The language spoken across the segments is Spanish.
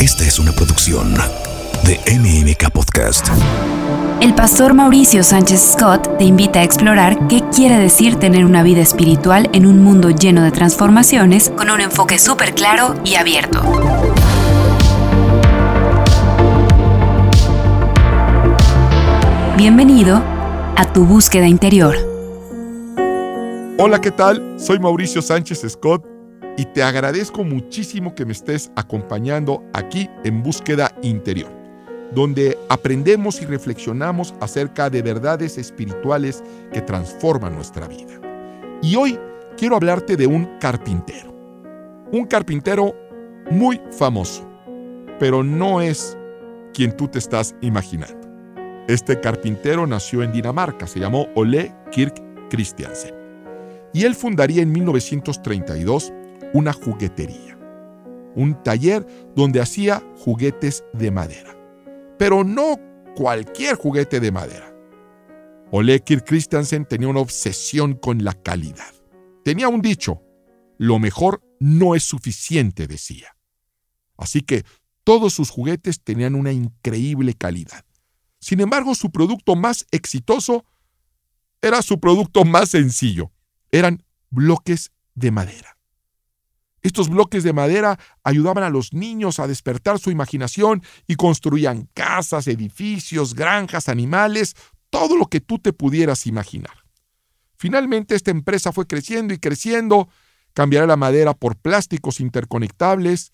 Esta es una producción de MMK Podcast. El pastor Mauricio Sánchez Scott te invita a explorar qué quiere decir tener una vida espiritual en un mundo lleno de transformaciones con un enfoque súper claro y abierto. Bienvenido a tu búsqueda interior. Hola, ¿qué tal? Soy Mauricio Sánchez Scott y te agradezco muchísimo que me estés acompañando aquí en Búsqueda Interior, donde aprendemos y reflexionamos acerca de verdades espirituales que transforman nuestra vida. Y hoy quiero hablarte de un carpintero, un carpintero muy famoso, pero no es quien tú te estás imaginando. Este carpintero nació en Dinamarca, se llamó Ole Kirk Christiansen. Y él fundaría en 1932 una juguetería, un taller donde hacía juguetes de madera. Pero no cualquier juguete de madera. Ole Kirk Christiansen tenía una obsesión con la calidad. Tenía un dicho, lo mejor no es suficiente, decía. Así que todos sus juguetes tenían una increíble calidad. Sin embargo, su producto más exitoso era su producto más sencillo. Eran bloques de madera. Estos bloques de madera ayudaban a los niños a despertar su imaginación y construían casas, edificios, granjas, animales, todo lo que tú te pudieras imaginar. Finalmente esta empresa fue creciendo y creciendo, cambiará la madera por plásticos interconectables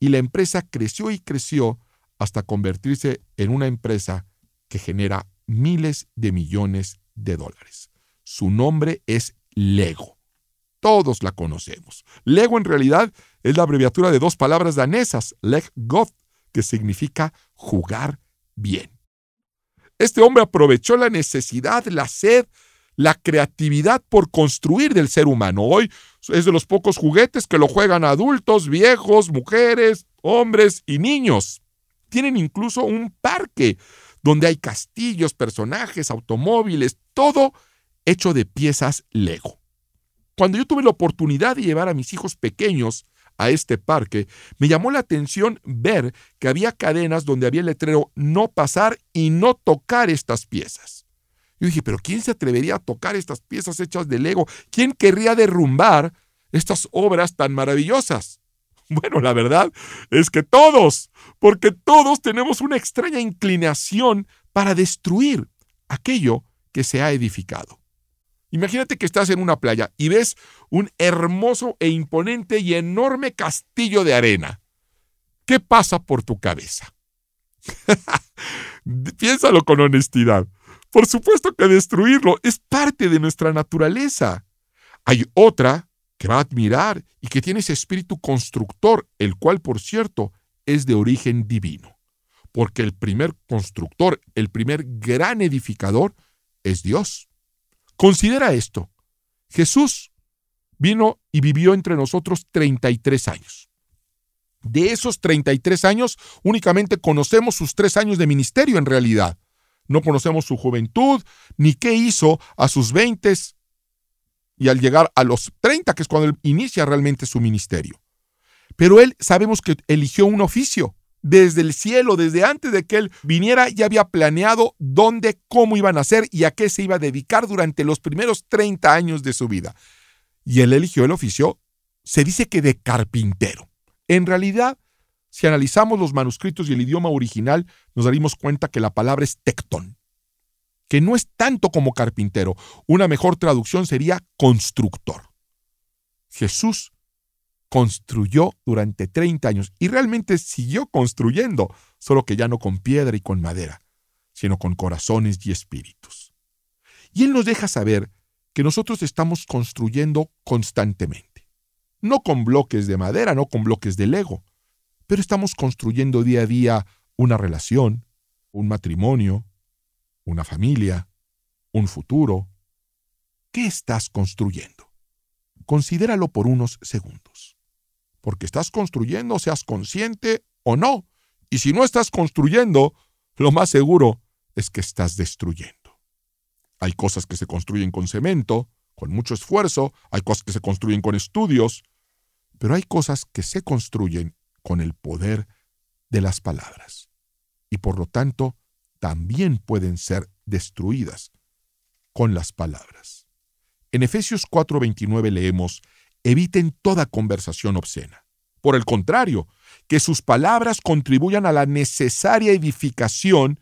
y la empresa creció y creció hasta convertirse en una empresa que genera miles de millones de dólares. Su nombre es Lego. Todos la conocemos. Lego en realidad es la abreviatura de dos palabras danesas, Leg God, que significa jugar bien. Este hombre aprovechó la necesidad, la sed, la creatividad por construir del ser humano. Hoy es de los pocos juguetes que lo juegan adultos, viejos, mujeres, hombres y niños. Tienen incluso un parque donde hay castillos, personajes, automóviles, todo hecho de piezas Lego. Cuando yo tuve la oportunidad de llevar a mis hijos pequeños a este parque, me llamó la atención ver que había cadenas donde había el letrero no pasar y no tocar estas piezas. Yo dije, pero ¿quién se atrevería a tocar estas piezas hechas de Lego? ¿Quién querría derrumbar estas obras tan maravillosas? Bueno, la verdad es que todos, porque todos tenemos una extraña inclinación para destruir aquello que se ha edificado. Imagínate que estás en una playa y ves un hermoso e imponente y enorme castillo de arena. ¿Qué pasa por tu cabeza? Piénsalo con honestidad. Por supuesto que destruirlo es parte de nuestra naturaleza. Hay otra que va a admirar y que tiene ese espíritu constructor, el cual, por cierto, es de origen divino. Porque el primer constructor, el primer gran edificador, es Dios. Considera esto. Jesús vino y vivió entre nosotros 33 años. De esos 33 años, únicamente conocemos sus tres años de ministerio en realidad. No conocemos su juventud, ni qué hizo a sus 20 y al llegar a los 30, que es cuando él inicia realmente su ministerio. Pero él sabemos que eligió un oficio. Desde el cielo, desde antes de que él viniera, ya había planeado dónde, cómo iban a hacer y a qué se iba a dedicar durante los primeros 30 años de su vida. Y él eligió el oficio, se dice que de carpintero. En realidad, si analizamos los manuscritos y el idioma original, nos daríamos cuenta que la palabra es tectón que no es tanto como carpintero. Una mejor traducción sería constructor. Jesús construyó durante 30 años y realmente siguió construyendo, solo que ya no con piedra y con madera, sino con corazones y espíritus. Y Él nos deja saber que nosotros estamos construyendo constantemente. No con bloques de madera, no con bloques de Lego, pero estamos construyendo día a día una relación, un matrimonio, una familia, un futuro. ¿Qué estás construyendo? Considéralo por unos segundos. Porque estás construyendo, seas consciente o no. Y si no estás construyendo, lo más seguro es que estás destruyendo. Hay cosas que se construyen con cemento, con mucho esfuerzo, hay cosas que se construyen con estudios, pero hay cosas que se construyen con el poder de las palabras y por lo tanto también pueden ser destruidas con las palabras. En Efesios 4:29 leemos, eviten toda conversación obscena. Por el contrario, que sus palabras contribuyan a la necesaria edificación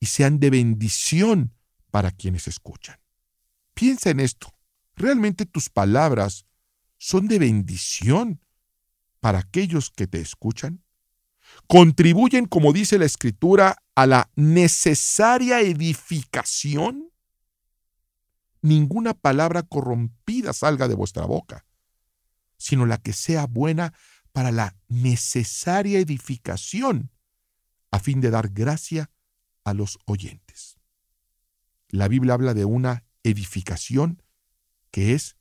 y sean de bendición para quienes escuchan. Piensa en esto. ¿Realmente tus palabras son de bendición para aquellos que te escuchan? ¿Contribuyen, como dice la Escritura, a la necesaria edificación? Ninguna palabra corrompida salga de vuestra boca, sino la que sea buena para la necesaria edificación, a fin de dar gracia a los oyentes. La Biblia habla de una edificación que es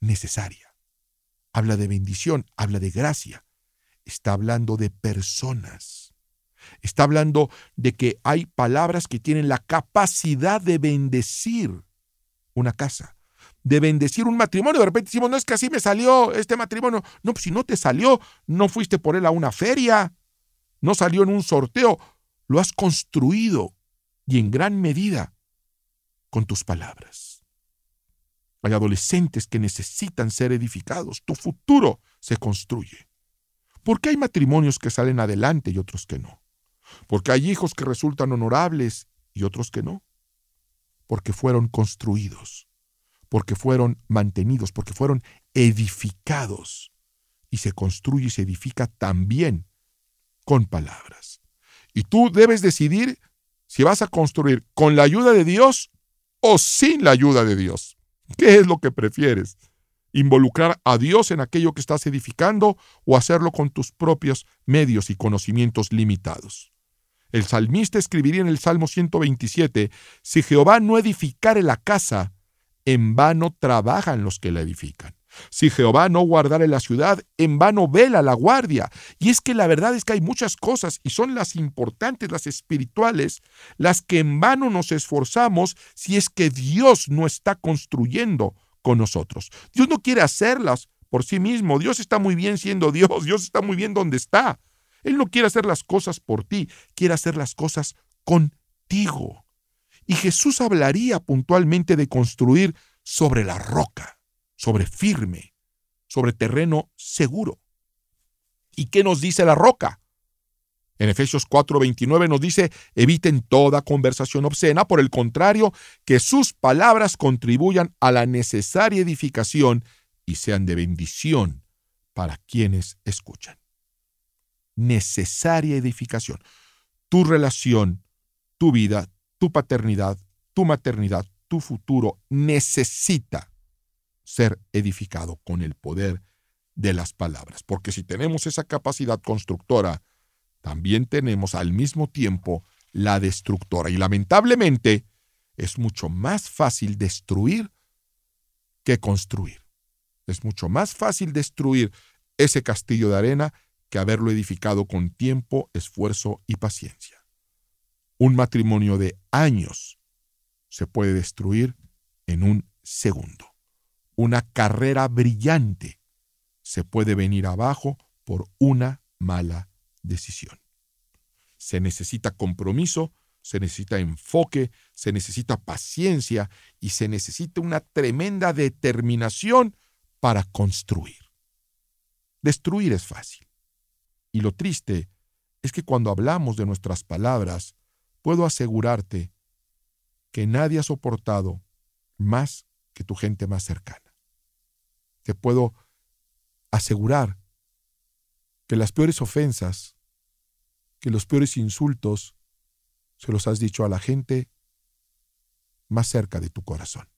necesaria. Habla de bendición, habla de gracia. Está hablando de personas. Está hablando de que hay palabras que tienen la capacidad de bendecir una casa, de bendecir un matrimonio. De repente decimos, no es que así me salió este matrimonio. No, pues si no te salió, no fuiste por él a una feria, no salió en un sorteo, lo has construido y en gran medida con tus palabras. Hay adolescentes que necesitan ser edificados. Tu futuro se construye. ¿Por qué hay matrimonios que salen adelante y otros que no? Porque hay hijos que resultan honorables y otros que no. Porque fueron construidos, porque fueron mantenidos, porque fueron edificados. Y se construye y se edifica también con palabras. Y tú debes decidir si vas a construir con la ayuda de Dios o sin la ayuda de Dios. ¿Qué es lo que prefieres? ¿Involucrar a Dios en aquello que estás edificando o hacerlo con tus propios medios y conocimientos limitados? El salmista escribiría en el Salmo 127, si Jehová no edificare la casa, en vano trabajan los que la edifican. Si Jehová no guardare la ciudad, en vano vela la guardia. Y es que la verdad es que hay muchas cosas, y son las importantes, las espirituales, las que en vano nos esforzamos si es que Dios no está construyendo con nosotros. Dios no quiere hacerlas por sí mismo. Dios está muy bien siendo Dios. Dios está muy bien donde está. Él no quiere hacer las cosas por ti, quiere hacer las cosas contigo. Y Jesús hablaría puntualmente de construir sobre la roca sobre firme, sobre terreno seguro. ¿Y qué nos dice la roca? En Efesios 4:29 nos dice, eviten toda conversación obscena, por el contrario, que sus palabras contribuyan a la necesaria edificación y sean de bendición para quienes escuchan. Necesaria edificación. Tu relación, tu vida, tu paternidad, tu maternidad, tu futuro necesita ser edificado con el poder de las palabras. Porque si tenemos esa capacidad constructora, también tenemos al mismo tiempo la destructora. Y lamentablemente es mucho más fácil destruir que construir. Es mucho más fácil destruir ese castillo de arena que haberlo edificado con tiempo, esfuerzo y paciencia. Un matrimonio de años se puede destruir en un segundo una carrera brillante se puede venir abajo por una mala decisión. Se necesita compromiso, se necesita enfoque, se necesita paciencia y se necesita una tremenda determinación para construir. Destruir es fácil. Y lo triste es que cuando hablamos de nuestras palabras, puedo asegurarte que nadie ha soportado más que tu gente más cercana te puedo asegurar que las peores ofensas, que los peores insultos, se los has dicho a la gente más cerca de tu corazón.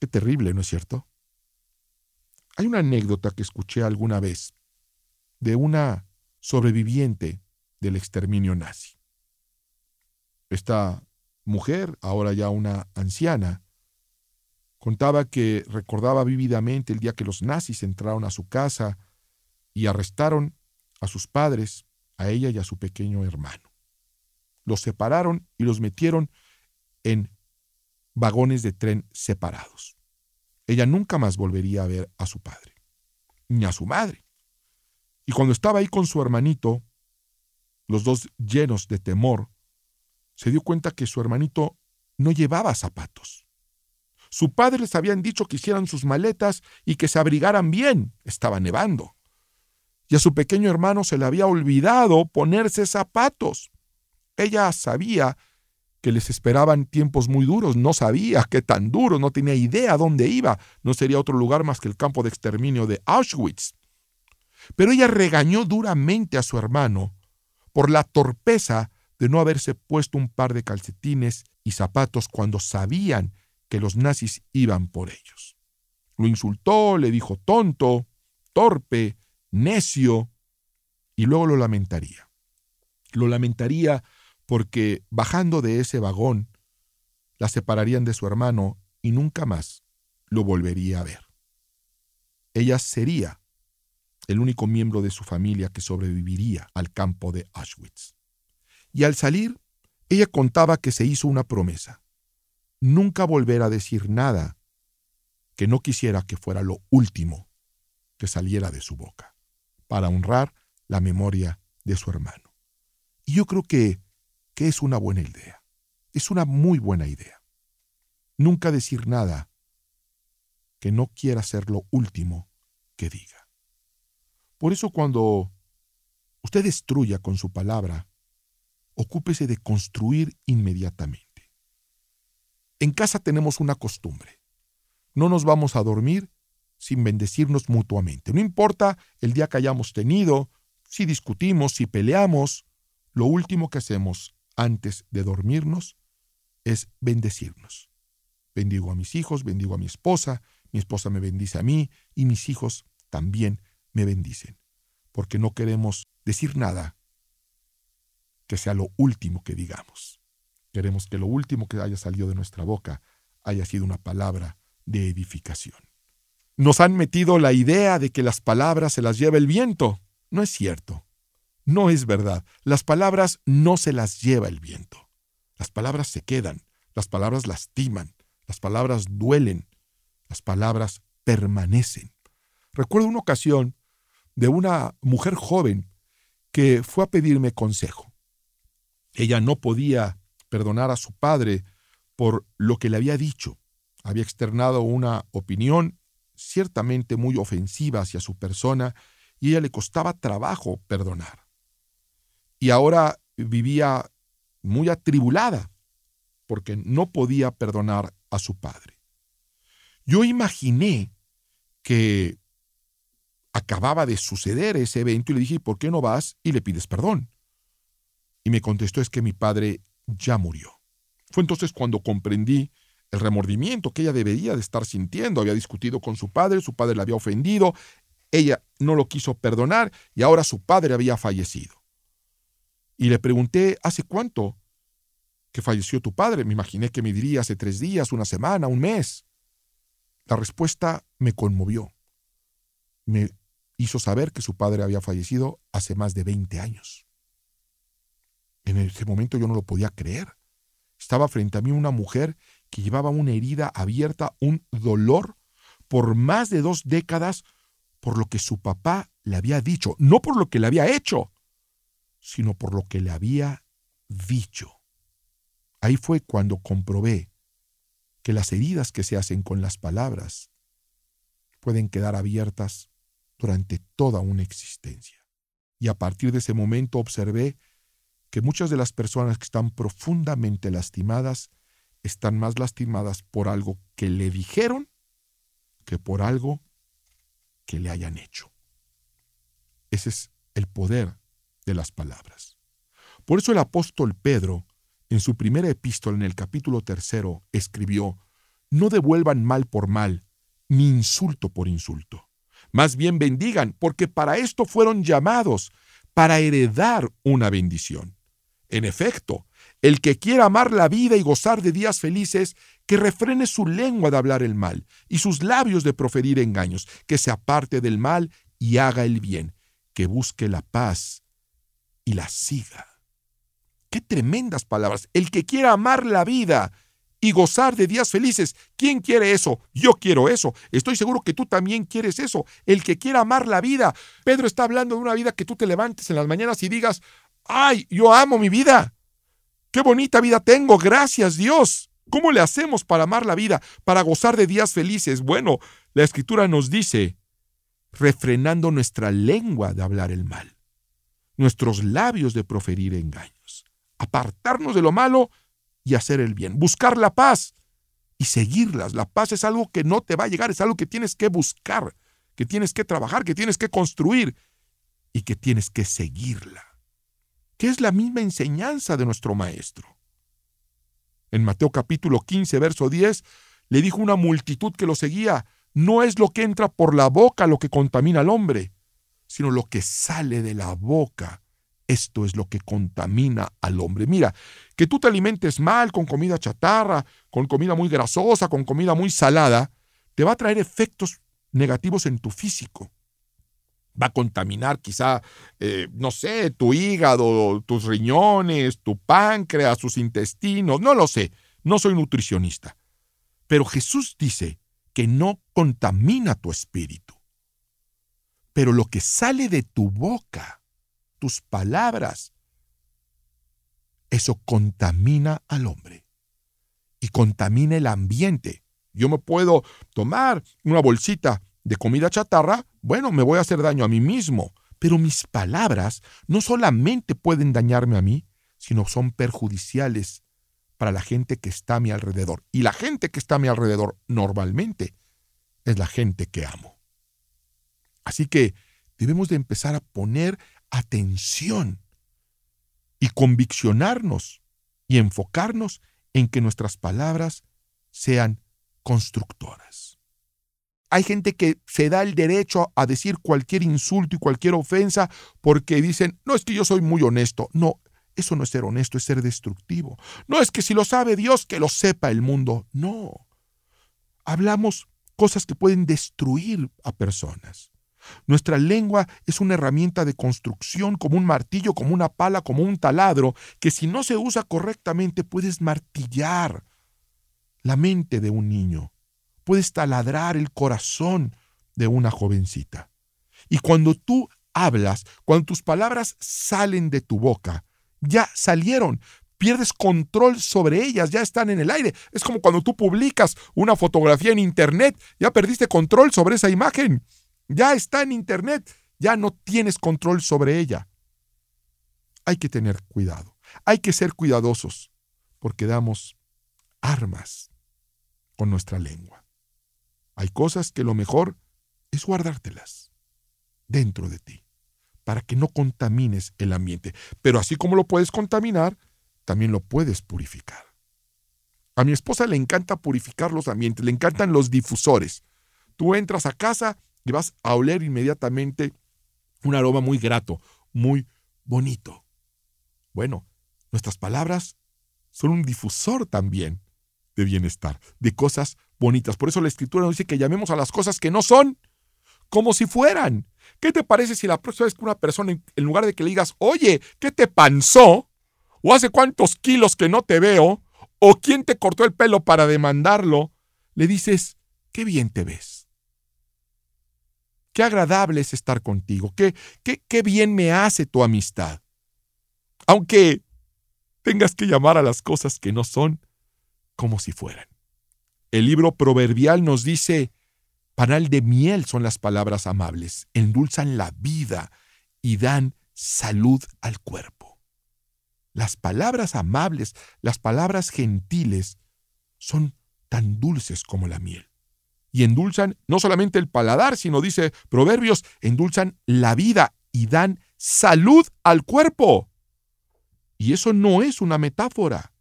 Qué terrible, ¿no es cierto? Hay una anécdota que escuché alguna vez de una sobreviviente del exterminio nazi. Esta mujer, ahora ya una anciana, Contaba que recordaba vívidamente el día que los nazis entraron a su casa y arrestaron a sus padres, a ella y a su pequeño hermano. Los separaron y los metieron en vagones de tren separados. Ella nunca más volvería a ver a su padre, ni a su madre. Y cuando estaba ahí con su hermanito, los dos llenos de temor, se dio cuenta que su hermanito no llevaba zapatos. Su padre les habían dicho que hicieran sus maletas y que se abrigaran bien. Estaba nevando. Y a su pequeño hermano se le había olvidado ponerse zapatos. Ella sabía que les esperaban tiempos muy duros, no sabía qué tan duro, no tenía idea dónde iba, no sería otro lugar más que el campo de exterminio de Auschwitz. Pero ella regañó duramente a su hermano por la torpeza de no haberse puesto un par de calcetines y zapatos cuando sabían que los nazis iban por ellos. Lo insultó, le dijo tonto, torpe, necio, y luego lo lamentaría. Lo lamentaría porque bajando de ese vagón, la separarían de su hermano y nunca más lo volvería a ver. Ella sería el único miembro de su familia que sobreviviría al campo de Auschwitz. Y al salir, ella contaba que se hizo una promesa, nunca volver a decir nada que no quisiera que fuera lo último que saliera de su boca, para honrar la memoria de su hermano. Y yo creo que que es una buena idea. Es una muy buena idea. Nunca decir nada que no quiera ser lo último que diga. Por eso cuando usted destruya con su palabra, ocúpese de construir inmediatamente. En casa tenemos una costumbre. No nos vamos a dormir sin bendecirnos mutuamente. No importa el día que hayamos tenido, si discutimos, si peleamos, lo último que hacemos antes de dormirnos es bendecirnos. Bendigo a mis hijos, bendigo a mi esposa, mi esposa me bendice a mí y mis hijos también me bendicen, porque no queremos decir nada que sea lo último que digamos. Queremos que lo último que haya salido de nuestra boca haya sido una palabra de edificación. Nos han metido la idea de que las palabras se las lleva el viento. No es cierto. No es verdad. Las palabras no se las lleva el viento. Las palabras se quedan, las palabras lastiman, las palabras duelen, las palabras permanecen. Recuerdo una ocasión de una mujer joven que fue a pedirme consejo. Ella no podía perdonar a su padre por lo que le había dicho. Había externado una opinión ciertamente muy ofensiva hacia su persona y ella le costaba trabajo perdonar y ahora vivía muy atribulada porque no podía perdonar a su padre. Yo imaginé que acababa de suceder ese evento y le dije, ¿por qué no vas y le pides perdón? Y me contestó, es que mi padre ya murió. Fue entonces cuando comprendí el remordimiento que ella debería de estar sintiendo. Había discutido con su padre, su padre la había ofendido, ella no lo quiso perdonar y ahora su padre había fallecido. Y le pregunté, ¿hace cuánto que falleció tu padre? Me imaginé que me diría hace tres días, una semana, un mes. La respuesta me conmovió. Me hizo saber que su padre había fallecido hace más de 20 años. En ese momento yo no lo podía creer. Estaba frente a mí una mujer que llevaba una herida abierta, un dolor por más de dos décadas por lo que su papá le había dicho, no por lo que le había hecho sino por lo que le había dicho. Ahí fue cuando comprobé que las heridas que se hacen con las palabras pueden quedar abiertas durante toda una existencia. Y a partir de ese momento observé que muchas de las personas que están profundamente lastimadas están más lastimadas por algo que le dijeron que por algo que le hayan hecho. Ese es el poder de las palabras. Por eso el apóstol Pedro, en su primera epístola en el capítulo tercero, escribió, No devuelvan mal por mal, ni insulto por insulto. Más bien bendigan, porque para esto fueron llamados, para heredar una bendición. En efecto, el que quiera amar la vida y gozar de días felices, que refrene su lengua de hablar el mal y sus labios de proferir engaños, que se aparte del mal y haga el bien, que busque la paz y la siga. Qué tremendas palabras. El que quiera amar la vida y gozar de días felices. ¿Quién quiere eso? Yo quiero eso. Estoy seguro que tú también quieres eso. El que quiera amar la vida. Pedro está hablando de una vida que tú te levantes en las mañanas y digas, ¡Ay, yo amo mi vida! ¡Qué bonita vida tengo! Gracias Dios. ¿Cómo le hacemos para amar la vida, para gozar de días felices? Bueno, la escritura nos dice, refrenando nuestra lengua de hablar el mal, nuestros labios de proferir engaños, apartarnos de lo malo y hacer el bien, buscar la paz y seguirlas. La paz es algo que no te va a llegar, es algo que tienes que buscar, que tienes que trabajar, que tienes que construir y que tienes que seguirla, que es la misma enseñanza de nuestro Maestro. En Mateo capítulo 15, verso 10, le dijo una multitud que lo seguía, no es lo que entra por la boca lo que contamina al hombre, sino lo que sale de la boca. Esto es lo que contamina al hombre. Mira, que tú te alimentes mal con comida chatarra, con comida muy grasosa, con comida muy salada, te va a traer efectos negativos en tu físico. Va a contaminar quizá, eh, no sé, tu hígado, tus riñones, tu páncreas, tus intestinos, no lo sé, no soy nutricionista. Pero Jesús dice que no contamina tu espíritu. Pero lo que sale de tu boca, tus palabras, eso contamina al hombre y contamina el ambiente. Yo me puedo tomar una bolsita de comida chatarra, bueno, me voy a hacer daño a mí mismo, pero mis palabras no solamente pueden dañarme a mí, sino son perjudiciales para la gente que está a mi alrededor. Y la gente que está a mi alrededor normalmente es la gente que amo. Así que debemos de empezar a poner atención y conviccionarnos y enfocarnos en que nuestras palabras sean constructoras. Hay gente que se da el derecho a decir cualquier insulto y cualquier ofensa porque dicen, no es que yo soy muy honesto. No, eso no es ser honesto, es ser destructivo. No es que si lo sabe Dios, que lo sepa el mundo. No. Hablamos cosas que pueden destruir a personas. Nuestra lengua es una herramienta de construcción como un martillo, como una pala, como un taladro, que si no se usa correctamente puedes martillar la mente de un niño puedes taladrar el corazón de una jovencita. Y cuando tú hablas, cuando tus palabras salen de tu boca, ya salieron, pierdes control sobre ellas, ya están en el aire. Es como cuando tú publicas una fotografía en Internet, ya perdiste control sobre esa imagen. Ya está en Internet, ya no tienes control sobre ella. Hay que tener cuidado, hay que ser cuidadosos, porque damos armas con nuestra lengua. Hay cosas que lo mejor es guardártelas dentro de ti, para que no contamines el ambiente. Pero así como lo puedes contaminar, también lo puedes purificar. A mi esposa le encanta purificar los ambientes, le encantan los difusores. Tú entras a casa y vas a oler inmediatamente un aroma muy grato, muy bonito. Bueno, nuestras palabras son un difusor también de bienestar, de cosas bonitas. Por eso la escritura nos dice que llamemos a las cosas que no son como si fueran. ¿Qué te parece si la próxima vez que una persona, en lugar de que le digas, oye, ¿qué te panzó? ¿O hace cuántos kilos que no te veo? ¿O quién te cortó el pelo para demandarlo? Le dices, qué bien te ves. Qué agradable es estar contigo. Qué, qué, qué bien me hace tu amistad. Aunque tengas que llamar a las cosas que no son como si fueran. El libro proverbial nos dice, panal de miel son las palabras amables, endulzan la vida y dan salud al cuerpo. Las palabras amables, las palabras gentiles, son tan dulces como la miel. Y endulzan no solamente el paladar, sino dice Proverbios, endulzan la vida y dan salud al cuerpo. Y eso no es una metáfora.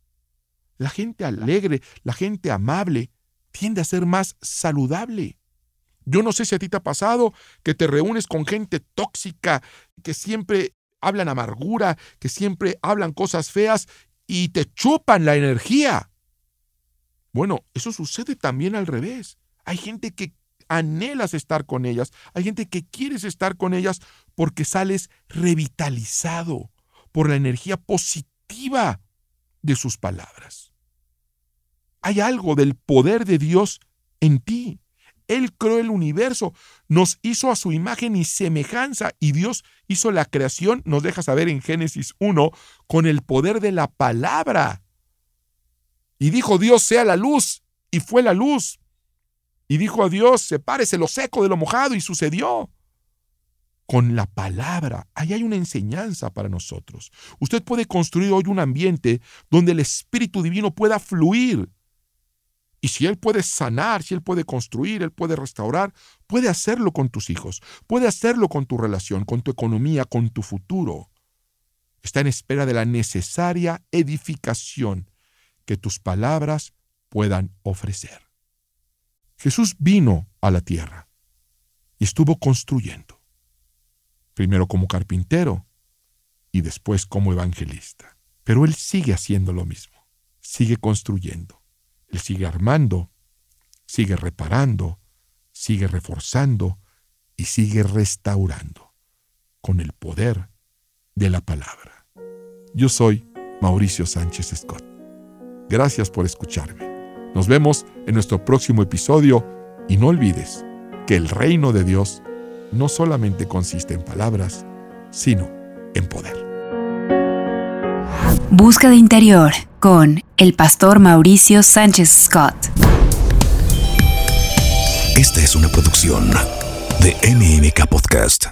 La gente alegre, la gente amable, tiende a ser más saludable. Yo no sé si a ti te ha pasado que te reúnes con gente tóxica, que siempre hablan amargura, que siempre hablan cosas feas y te chupan la energía. Bueno, eso sucede también al revés. Hay gente que anhelas estar con ellas, hay gente que quieres estar con ellas porque sales revitalizado por la energía positiva de sus palabras. Hay algo del poder de Dios en ti. Él creó el universo, nos hizo a su imagen y semejanza y Dios hizo la creación, nos deja saber en Génesis 1, con el poder de la palabra. Y dijo Dios sea la luz y fue la luz. Y dijo a Dios, sepárese lo seco de lo mojado y sucedió con la palabra. Ahí hay una enseñanza para nosotros. Usted puede construir hoy un ambiente donde el Espíritu Divino pueda fluir. Y si Él puede sanar, si Él puede construir, Él puede restaurar, puede hacerlo con tus hijos, puede hacerlo con tu relación, con tu economía, con tu futuro. Está en espera de la necesaria edificación que tus palabras puedan ofrecer. Jesús vino a la tierra y estuvo construyendo primero como carpintero y después como evangelista. Pero él sigue haciendo lo mismo, sigue construyendo, él sigue armando, sigue reparando, sigue reforzando y sigue restaurando con el poder de la palabra. Yo soy Mauricio Sánchez Scott. Gracias por escucharme. Nos vemos en nuestro próximo episodio y no olvides que el reino de Dios no solamente consiste en palabras, sino en poder. De interior con el pastor Mauricio Sánchez Scott. Esta es una producción de MMK Podcast.